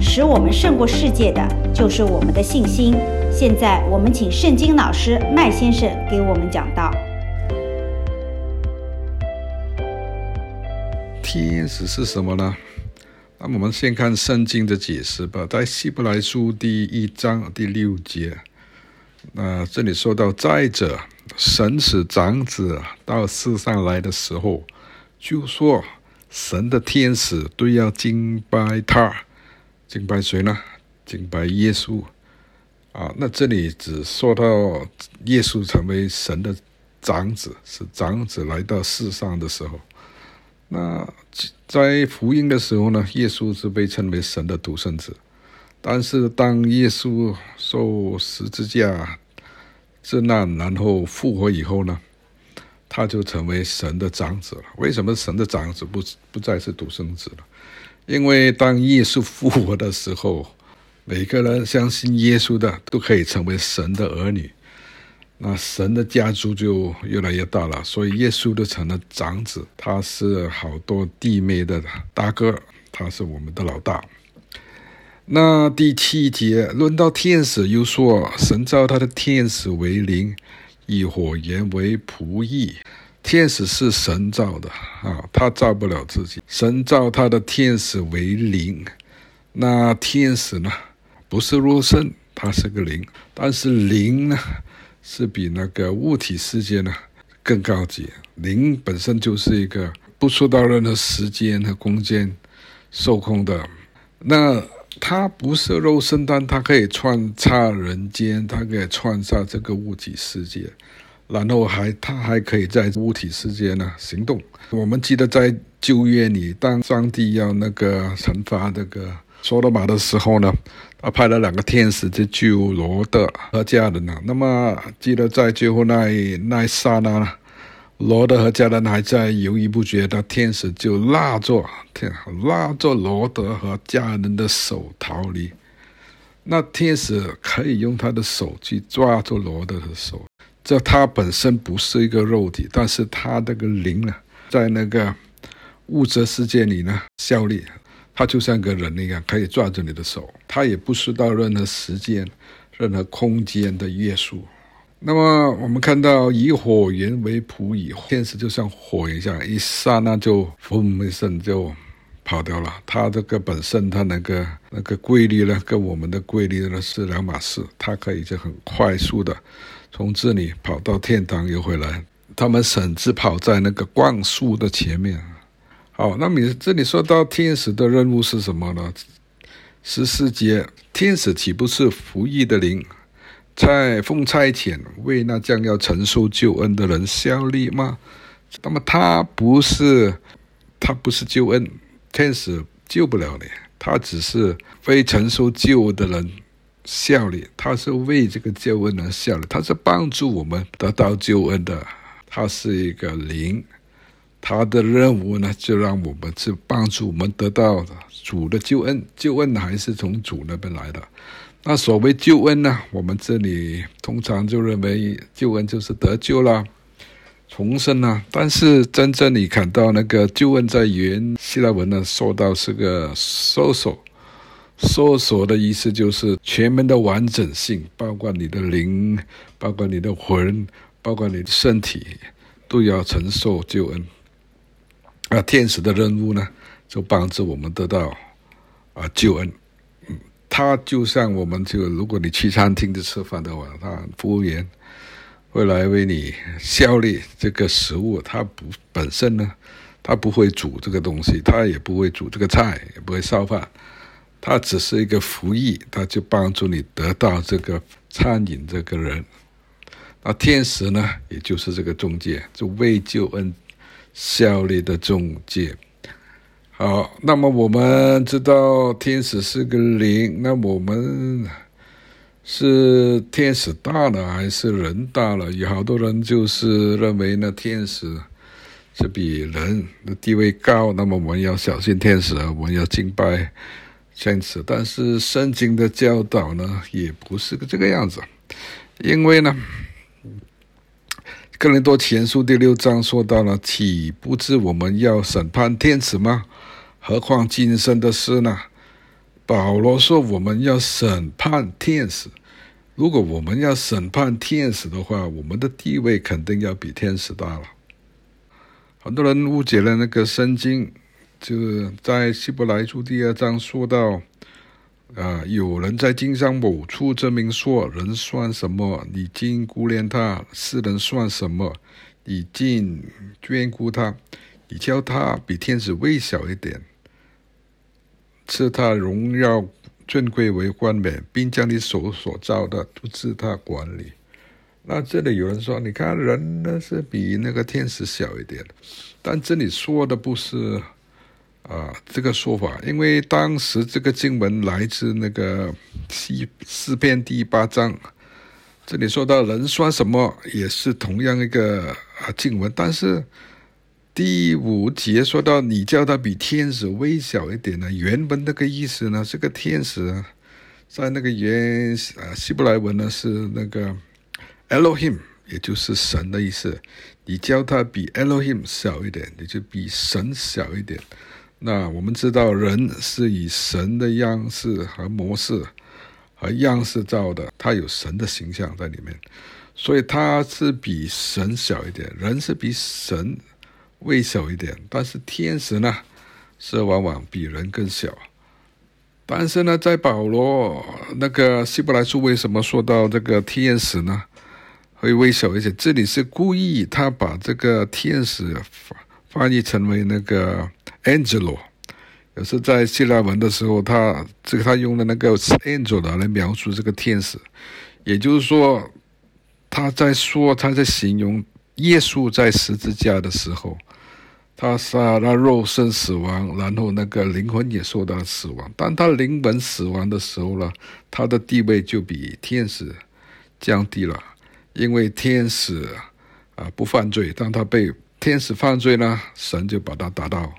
使我们胜过世界的，就是我们的信心。现在，我们请圣经老师麦先生给我们讲道。天使是什么呢？那我们先看圣经的解释吧，在希伯来书第一章第六节，那这里说到，再者，神使长子到世上来的时候，就说。神的天使都要敬拜他，敬拜谁呢？敬拜耶稣啊！那这里只说到耶稣成为神的长子，是长子来到世上的时候。那在福音的时候呢，耶稣是被称为神的独生子。但是当耶稣受十字架之难，然后复活以后呢？他就成为神的长子了。为什么神的长子不不再是独生子了？因为当耶稣复活的时候，每个人相信耶稣的都可以成为神的儿女，那神的家族就越来越大了。所以耶稣就成了长子，他是好多弟妹的大哥，他是我们的老大。那第七节论到天使，又说神造他的天使为灵。以火焰为仆役，天使是神造的啊，他造不了自己。神造他的天使为灵，那天使呢，不是肉身，他是个灵，但是灵呢，是比那个物体世界呢更高级。灵本身就是一个不受到任何时间和空间受控的，那。他不是肉身，但他可以穿插人间，他可以穿插这个物体世界，然后还他还可以在物体世界呢行动。我们记得在旧约里，当上帝要那个惩罚那个所罗马的时候呢，他派了两个天使去救罗德和家人呢。那么记得在最后那一那一刹那呢。罗德和家人还在犹豫不决，那天使就拉着天拉着罗德和家人的手逃离。那天使可以用他的手去抓住罗德的手，这它本身不是一个肉体，但是它这个灵呢，在那个物质世界里呢效力，它就像个人一样，可以抓住你的手，它也不受到任何时间、任何空间的约束。那么我们看到以火焰为仆役，天使就像火一样，一刹那就轰一声就跑掉了。他这个本身，他那个那个规律呢，跟我们的规律呢是两码事。他可以就很快速的从这里跑到天堂又回来。他们甚至跑在那个光速的前面。好，那么这里说到天使的任务是什么呢？十四节，天使岂不是服役的灵？在奉差遣为那将要承受救恩的人效力吗？那么他不是，他不是救恩，天使救不了你，他只是非承受救恩的人效力，他是为这个救恩而效力，他是帮助我们得到救恩的，他是一个灵，他的任务呢，就让我们去帮助我们得到主的救恩，救恩还是从主那边来的。那所谓救恩呢？我们这里通常就认为救恩就是得救了、重生了。但是真正你看到那个救恩在原希腊文呢，说到是个搜索，搜索的意思就是全面的完整性，包括你的灵，包括你的魂，包括你的身体，都要承受救恩。啊，天使的任务呢，就帮助我们得到啊救恩。他就像我们就，如果你去餐厅吃饭的话，他服务员会来为你效力这个食物。它不本身呢，它不会煮这个东西，它也不会煮这个菜，也不会烧饭，它只是一个服役，它就帮助你得到这个餐饮这个人。那天使呢，也就是这个中介，就为救恩效力的中介。好，那么我们知道天使是个灵，那我们是天使大了还是人大了？有好多人就是认为呢，天使是比人的地位高，那么我们要小心天使，我们要敬拜天使。但是圣经的教导呢，也不是个这个样子，因为呢，哥林多前书第六章说到了，岂不知我们要审判天使吗？何况今生的事呢？保罗说我们要审判天使。如果我们要审判天使的话，我们的地位肯定要比天使大了。很多人误解了那个圣经，就是在希伯来书第二章说到。啊！有人在经上某处证明说：“人算什么？你竟顾念他；世人算什么？你竟眷顾他？你叫他比天使微小一点，赐他荣耀尊贵为冠冕，并将你手所造的都赐他管理。”那这里有人说：“你看人呢是比那个天使小一点，但这里说的不是。”啊，这个说法，因为当时这个经文来自那个诗诗篇第八章，这里说到人算什么，也是同样一个啊经文，但是第五节说到你叫他比天使微小一点呢，原本那个意思呢，这个天使在那个原啊希伯来文呢是那个 Elohim，也就是神的意思，你叫他比 Elohim 小一点，你就比神小一点。那我们知道，人是以神的样式和模式和样式造的，他有神的形象在里面，所以他是比神小一点，人是比神微小一点。但是天使呢，是往往比人更小。但是呢，在保罗那个希伯来书，为什么说到这个天使呢，会微小一些？这里是故意他把这个天使翻译成为那个。Angelo，也是在希腊文的时候，他这个他用的那个 angel 来描述这个天使，也就是说，他在说他在形容耶稣在十字架的时候，他杀了肉身死亡，然后那个灵魂也受到了死亡。当他灵魂死亡的时候呢，他的地位就比天使降低了，因为天使啊不犯罪，当他被天使犯罪呢，神就把他打到。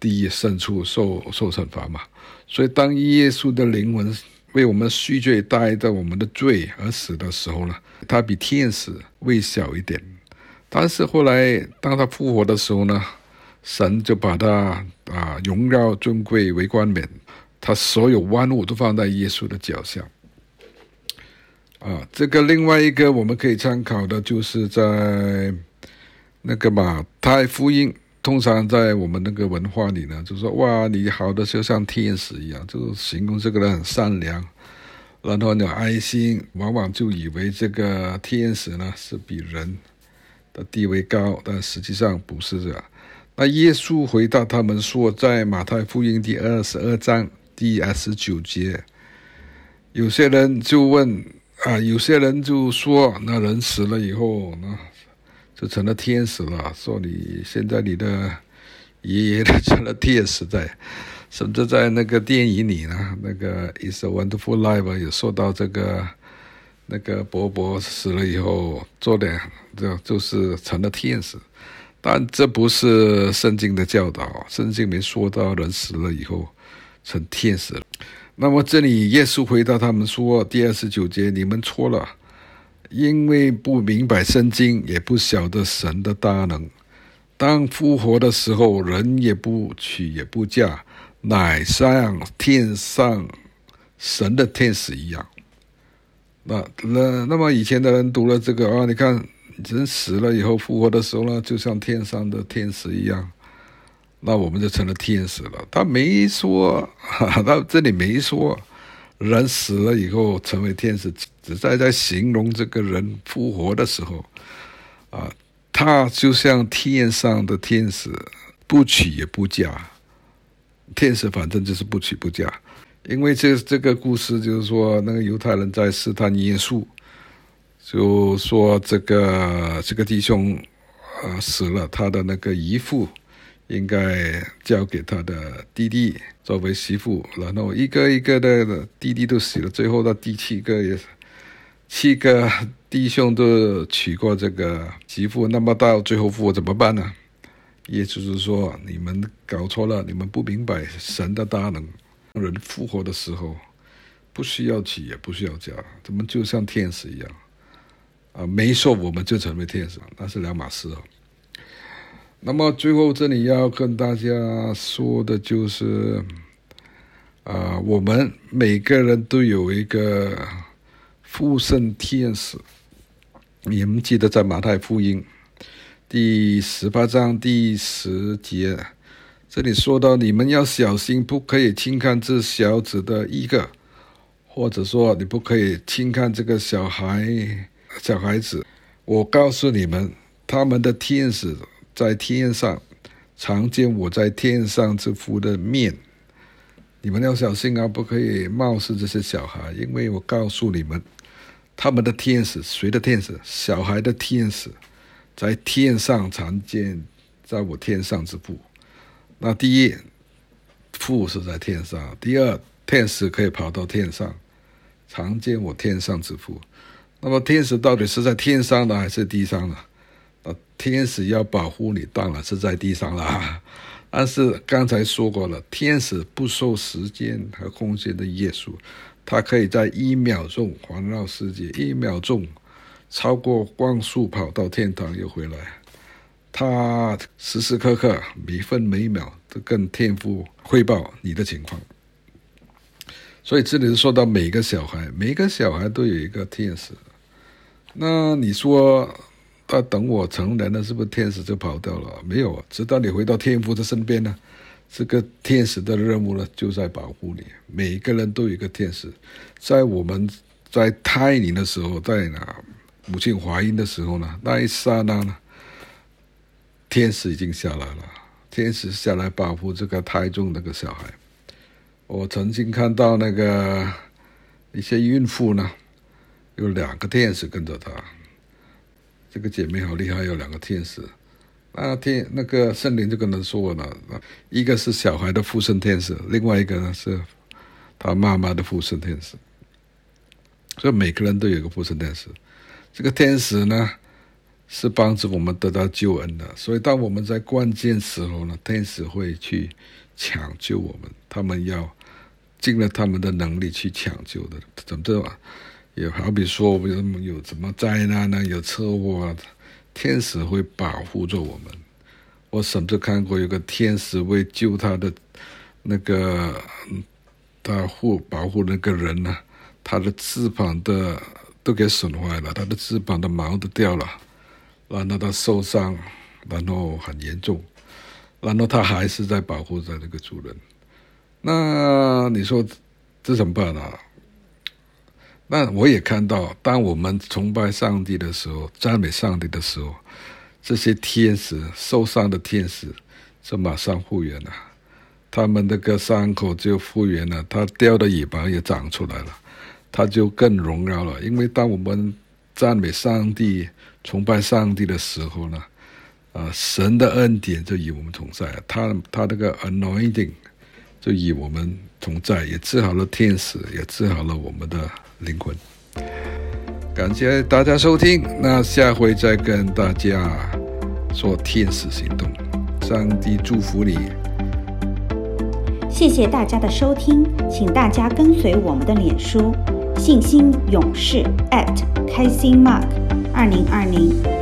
地狱深处受受惩罚嘛，所以当耶稣的灵魂为我们赎罪，带着我们的罪而死的时候呢，他比天使微小一点。但是后来当他复活的时候呢，神就把他啊荣耀尊贵为冠冕，他所有万物都放在耶稣的脚下。啊，这个另外一个我们可以参考的就是在那个马太福音。通常在我们那个文化里呢，就说哇，你好的就像天使一样，就是形容这个人很善良，然后有爱心，往往就以为这个天使呢是比人地位高，但实际上不是这样。那耶稣回答他们说，在马太福音第二十二章第二十九节，有些人就问啊，有些人就说，那人死了以后呢？就成了天使了，说你现在你的爷爷都成了天使在，甚至在那个电影里呢，那个《It's a Wonderful Life》也说到这个那个伯伯死了以后做点就就是成了天使，但这不是圣经的教导，圣经没说到人死了以后成天使。那么这里耶稣回答他们说，第二十九节，你们错了。因为不明白圣经，也不晓得神的大能。当复活的时候，人也不娶也不嫁，乃像天上神的天使一样。那那那么以前的人读了这个啊，你看人死了以后复活的时候呢，就像天上的天使一样。那我们就成了天使了。他没说，他这里没说。人死了以后成为天使，只在在形容这个人复活的时候，啊，他就像天上的天使，不娶也不嫁。天使反正就是不娶不嫁，因为这这个故事就是说，那个犹太人在试探耶稣，就说这个这个弟兄啊死了，他的那个姨父。应该交给他的弟弟作为媳妇，然后一个一个的弟弟都死了，最后的第七个也七个弟兄都娶过这个媳妇，那么到最后复活怎么办呢？也就是说，你们搞错了，你们不明白神的大能。人复活的时候，不需要起，也不需要嫁，怎么就像天使一样？啊，没受我们就成为天使，那是两码事哦。那么最后这里要跟大家说的就是，啊，我们每个人都有一个复生天使。你们记得在马太福音第十八章第十节，这里说到：你们要小心，不可以轻看这小子的一个，或者说你不可以轻看这个小孩、小孩子。我告诉你们，他们的天使在天上，常见我在天上之父的面。你们要小心啊，不可以冒视这些小孩，因为我告诉你们，他们的天使，谁的天使？小孩的天使，在天上常见，在我天上之父。那第一，父是在天上；第二，天使可以跑到天上，常见我天上之父。那么天使到底是在天上呢还是地上呢？那天使要保护你，当然是在地上了。但是刚才说过了，天使不受时间和空间的约束，它可以在一秒钟环绕世界，一秒钟超过光速跑到天堂又回来。他时时刻刻、每分每秒都跟天父汇报你的情况。所以这里是说到每个小孩，每个小孩都有一个天使。那你说？他等我成人了，是不是天使就跑掉了？没有，直到你回到天父的身边呢。这个天使的任务呢，就在保护你。每一个人都有一个天使，在我们在胎里的时候，在那母亲怀孕的时候呢，那一刹那呢，天使已经下来了。天使下来保护这个胎中那个小孩。我曾经看到那个一些孕妇呢，有两个天使跟着她。这个姐妹好厉害，有两个天使。那天那个圣灵就跟她说了，一个是小孩的附身天使，另外一个呢是他妈妈的附身天使。所以每个人都有一个附身天使。这个天使呢是帮助我们得到救恩的。所以当我们在关键时候呢，天使会去抢救我们，他们要尽了他们的能力去抢救的。怎么这？也好比说，我们有什么灾难呢？有车祸啊，天使会保护着我们。我甚至看过有个天使为救他的那个他护保护那个人呢，他的翅膀的都给损坏了，他的翅膀的毛都掉了，然后他受伤，然后很严重，然后他还是在保护着那个主人。那你说这怎么办啊？那我也看到，当我们崇拜上帝的时候，赞美上帝的时候，这些天使受伤的天使就马上复原了，他们那个伤口就复原了，他掉的尾巴也长出来了，他就更荣耀了。因为当我们赞美上帝、崇拜上帝的时候呢，啊、神的恩典就与我们同在，他他那个 anointing 就与我们同在，也治好了天使，也治好了我们的。灵魂，感谢大家收听，那下回再跟大家做天使行动，上帝祝福你。谢谢大家的收听，请大家跟随我们的脸书信心勇士 at 开心 Mark 二零二零。